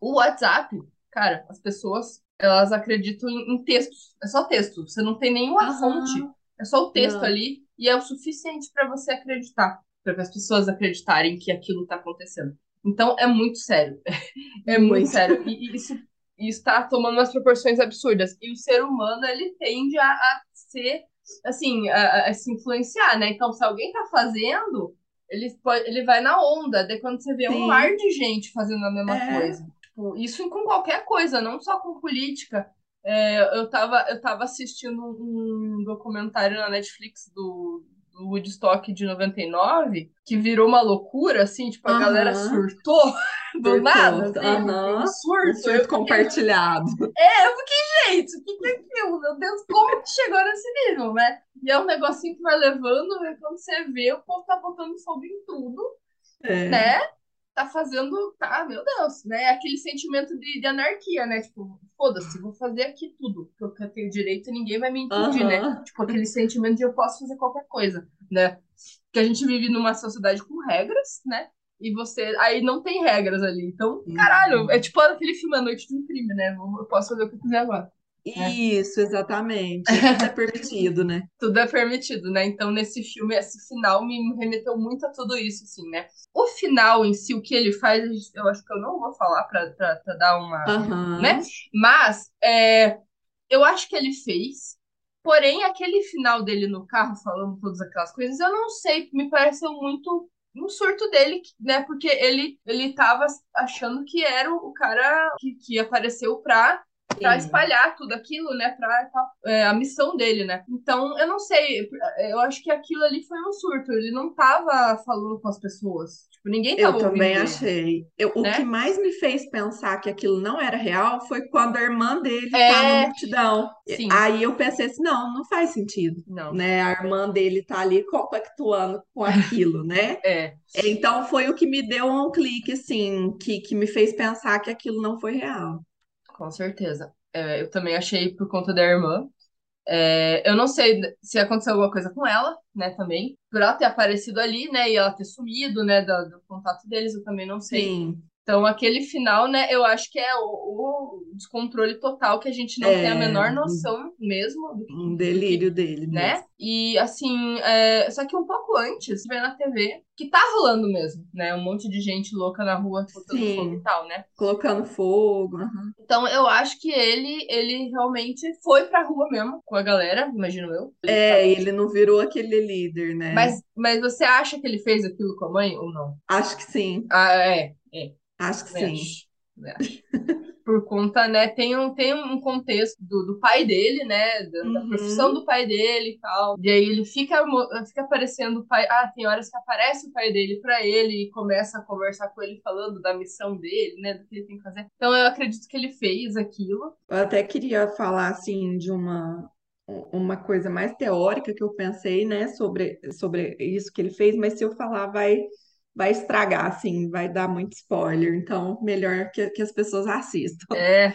o WhatsApp, cara, as pessoas elas acreditam em, em textos. É só texto. Você não tem nenhuma Aham. fonte. É só o texto Não. ali e é o suficiente para você acreditar, para as pessoas acreditarem que aquilo está acontecendo. Então é muito sério. É muito Muito. sério. E, e isso está tomando umas proporções absurdas. E o ser humano, ele tende a, a ser, assim, a, a se influenciar, né? Então, se alguém tá fazendo, ele, pode, ele vai na onda. Daí quando você vê um Sim. mar de gente fazendo a mesma É. coisa. Tipo, isso com qualquer coisa, não só com política. É, eu, tava, eu tava assistindo um documentário na Netflix do, do Woodstock de 99, que virou uma loucura, assim, tipo, a galera surtou do Surtou. nada, assim, Aham. um surto. Um Eu surto fiquei, compartilhado. gente, o que que é aquilo? Meu Deus, como que chegou nesse nível, né? E é um negocinho que vai levando, e quando você vê, o povo tá botando fogo em tudo, É. né? Tá fazendo, tá, meu Deus, né? Aquele sentimento de, de anarquia, né? Tipo, foda-se, vou fazer aqui tudo, porque eu tenho direito e ninguém vai me impedir, né? Aham. Tipo, aquele sentimento de eu posso fazer qualquer coisa, né? Que a gente vive numa sociedade com regras, né? E você. Aí não tem regras ali. Então, caralho, é tipo aquele filme A Noite de um Crime, né? Eu posso fazer o que eu quiser agora. Isso, exatamente. Tudo é permitido, né? Tudo é permitido, né? Então, nesse filme, esse final me remeteu muito a tudo isso, assim, né? O final em si, o que ele faz, eu acho que eu não vou falar pra, pra, pra dar uma. Aham. né? Mas é, eu acho que ele fez. Porém, aquele final dele no carro falando todas aquelas coisas, eu não sei, me pareceu muito um surto dele, né? Porque ele ele tava achando que era o cara que, que apareceu pra, pra Sim. espalhar tudo aquilo, né? Pra, tal, é, a missão dele, né? Então, eu não sei, eu acho que aquilo ali foi um surto. Ele não tava falando com as pessoas. Tipo, ninguém Eu tava ouvindo também ele, achei. Eu- o né? que mais me fez pensar que aquilo não era real foi quando a irmã dele tá É. na multidão. Sim. Aí eu pensei assim, não, não faz sentido, Não. né? A irmã dele tá ali compactuando com aquilo, né? É. Então foi o que me deu um clique, assim, que, que me fez pensar que aquilo não foi real. Com certeza. É, eu também achei por conta da irmã. É, eu não sei se aconteceu alguma coisa com ela, né, também. Por ela ter aparecido ali, né, e ela ter sumido, né, do, do contato deles, eu também não sei. Sim, Então, aquele final, né, eu acho que é o, o descontrole total, que a gente não tem a É. menor noção mesmo do que, um delírio dele né? mesmo. E assim, é, só que um pouco antes, vê na TV, que tá rolando mesmo, né? Um monte de gente louca na rua botando Sim. fogo e tal, né? Colocando fogo. aham. Então eu acho que ele, ele realmente foi pra rua mesmo com a galera, imagino eu. Ele É, tava- ele não virou aquele líder, né? Mas, mas você acha que ele fez aquilo com a mãe ou não? Acho que sim, Ah, é, é. Acho que também sim. acho, acho. Por conta, né, tem um, tem um contexto do, do pai dele, né, da, da Uhum. profissão do pai dele e tal. E aí ele fica, fica aparecendo o pai. Ah, tem horas que aparece o pai dele pra ele e começa a conversar com ele falando da missão dele, né, do que ele tem que fazer. Então eu acredito que ele fez aquilo. Eu até queria falar assim de uma uma coisa mais teórica que eu pensei, né, sobre, sobre isso que ele fez, mas se eu falar vai vai estragar, assim, vai dar muito spoiler, então melhor que, que as pessoas assistam. É.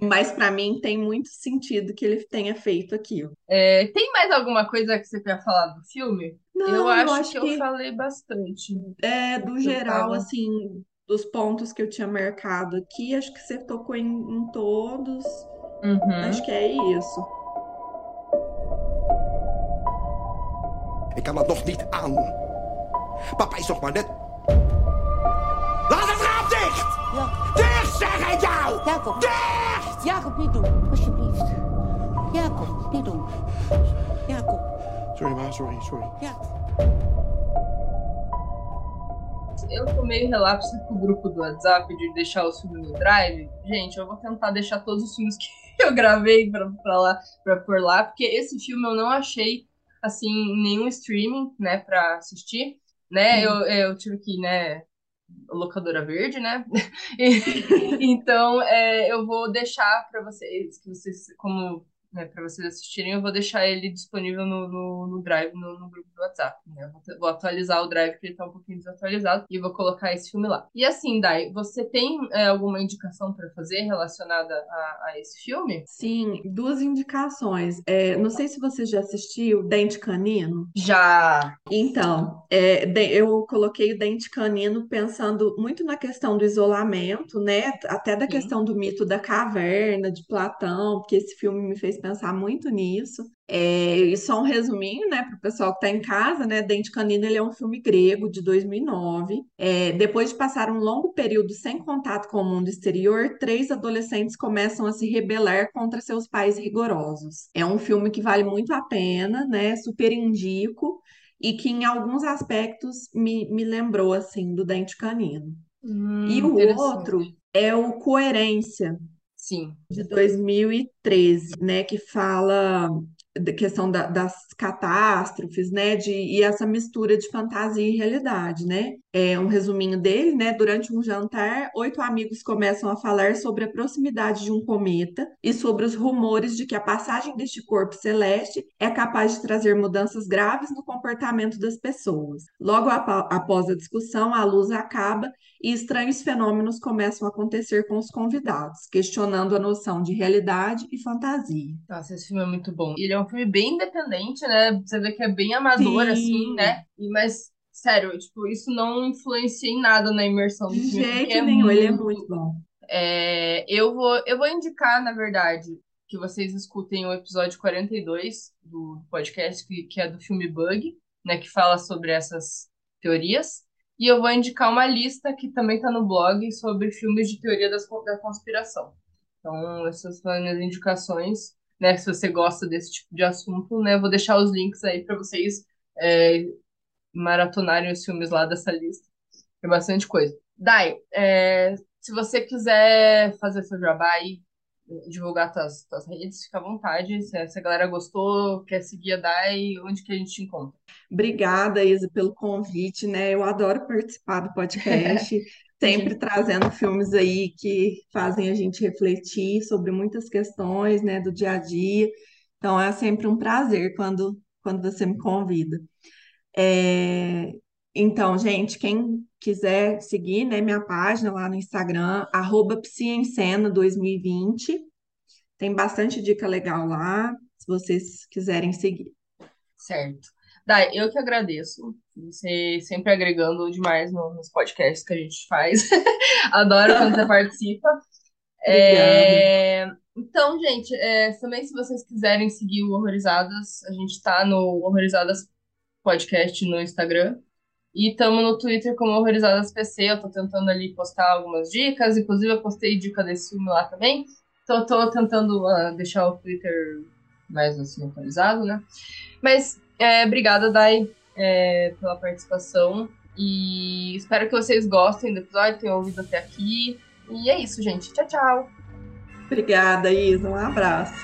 Mas para mim tem muito sentido que ele tenha feito aquilo. É, tem mais alguma coisa que você quer falar do filme? Não, eu acho, eu acho que, que eu falei bastante. é do geral, tava- assim, dos pontos que eu tinha marcado aqui, acho que você tocou em, em todos. Uhum. Acho que é isso. Ik kan dat nog niet aan. Papa is nog maar net... Laat het raam dicht! Jacob, Dicht, zeg ik jou! Jacob, Dicht! Jacob, niet doen, alsjeblieft. Jacob, niet doen. Jacob, Sorry, ma, sorry, sorry. ja. Eu tô meio relapso com o grupo do WhatsApp de deixar os filmes no Drive. Gente, eu vou tentar deixar todos os filmes que eu gravei pra, pra lá, pra pôr lá, porque esse filme eu não achei, assim, nenhum streaming, né, pra assistir, né? Eu, eu tive que, né, locadora verde, né? E- então, é, eu vou deixar pra vocês, que vocês, como, né, para vocês assistirem, eu vou deixar ele disponível no, no, no Drive, no, no grupo do WhatsApp, né? Eu vou, vou atualizar o Drive, porque ele tá um pouquinho desatualizado, e vou colocar esse filme lá. E assim, Dai, você tem é, alguma indicação pra fazer relacionada a, a esse filme? Sim, duas indicações. É, não sei se você já assistiu Dente Canino. Já. Então, é, eu coloquei o dente canino pensando muito na questão do isolamento, né? Até da Sim. questão do mito da caverna, de Platão, porque esse filme me fez pensar muito nisso. É, e só um resuminho, né, para o pessoal que está em casa, né? Dente Canino ele é um filme grego de 2009. É, depois de passar um longo período sem contato com o mundo exterior, três adolescentes começam a se rebelar contra seus pais rigorosos. É um filme que vale muito a pena, né? Super indico e que em alguns aspectos me, me lembrou assim do Dente Canino. Hum, E o outro é o Coerência Sim. de 2013, né, que fala da questão da- das catástrofes, né, de, e essa mistura de fantasia e realidade, né? É um resuminho dele, né? Durante um jantar, oito amigos começam a falar sobre a proximidade de um cometa e sobre os rumores de que a passagem deste corpo celeste é capaz de trazer mudanças graves no comportamento das pessoas. Logo após a discussão, a luz acaba e estranhos fenômenos começam a acontecer com os convidados, questionando a noção de realidade e fantasia. Nossa, esse filme é muito bom. Ele é um filme bem independente, né? Você vê que é bem amador, Sim. assim, né? E, mas, sério, tipo, isso não influencia em nada na imersão do De filme, porque jeito é nenhum, ele é muito muito bom. É, eu vou, eu vou indicar, na verdade, que vocês escutem o episódio 42 do podcast, que, que é do filme Bug, né, que fala sobre essas teorias. E eu vou indicar uma lista que também está no blog sobre filmes de teoria das, da conspiração. Então, essas são as minhas indicações, né? Se você gosta desse tipo de assunto, né? Vou deixar os links aí para vocês é, maratonarem os filmes lá dessa lista. Tem bastante coisa. Dai, é, se você quiser fazer seu aí, divulgar tuas, tuas redes, fica à vontade. Se, se a galera gostou, quer seguir a Dai, onde que a gente te encontra? Obrigada, Isa, pelo convite, né? Eu adoro participar do podcast, sempre trazendo filmes aí que fazem a gente refletir sobre muitas questões, né, do dia a dia. Então é sempre um prazer quando, quando você me convida. É, Então, gente, quem quiser seguir, né, minha página lá no Instagram, arroba Psiencena2020, tem bastante dica legal lá, se vocês quiserem seguir. Certo. Dai, eu que agradeço. Você sempre agregando demais no- nos podcasts que a gente faz. Adoro quando você participa. É, Então, gente, é, também se vocês quiserem seguir o Horrorizadas, a gente tá no Horrorizadas Podcast no Instagram. E estamos no Twitter como Horrorizadas PC. Eu tô tentando ali postar algumas dicas. Inclusive, eu postei dica desse filme lá também. Então, eu tô tentando ah, deixar o Twitter mais assim atualizado, né? Mas é, obrigada, Dai, é, pela participação. E espero que vocês gostem do episódio, tenham ouvido até aqui. E é isso, gente. Tchau, tchau. Obrigada, Isa, um abraço.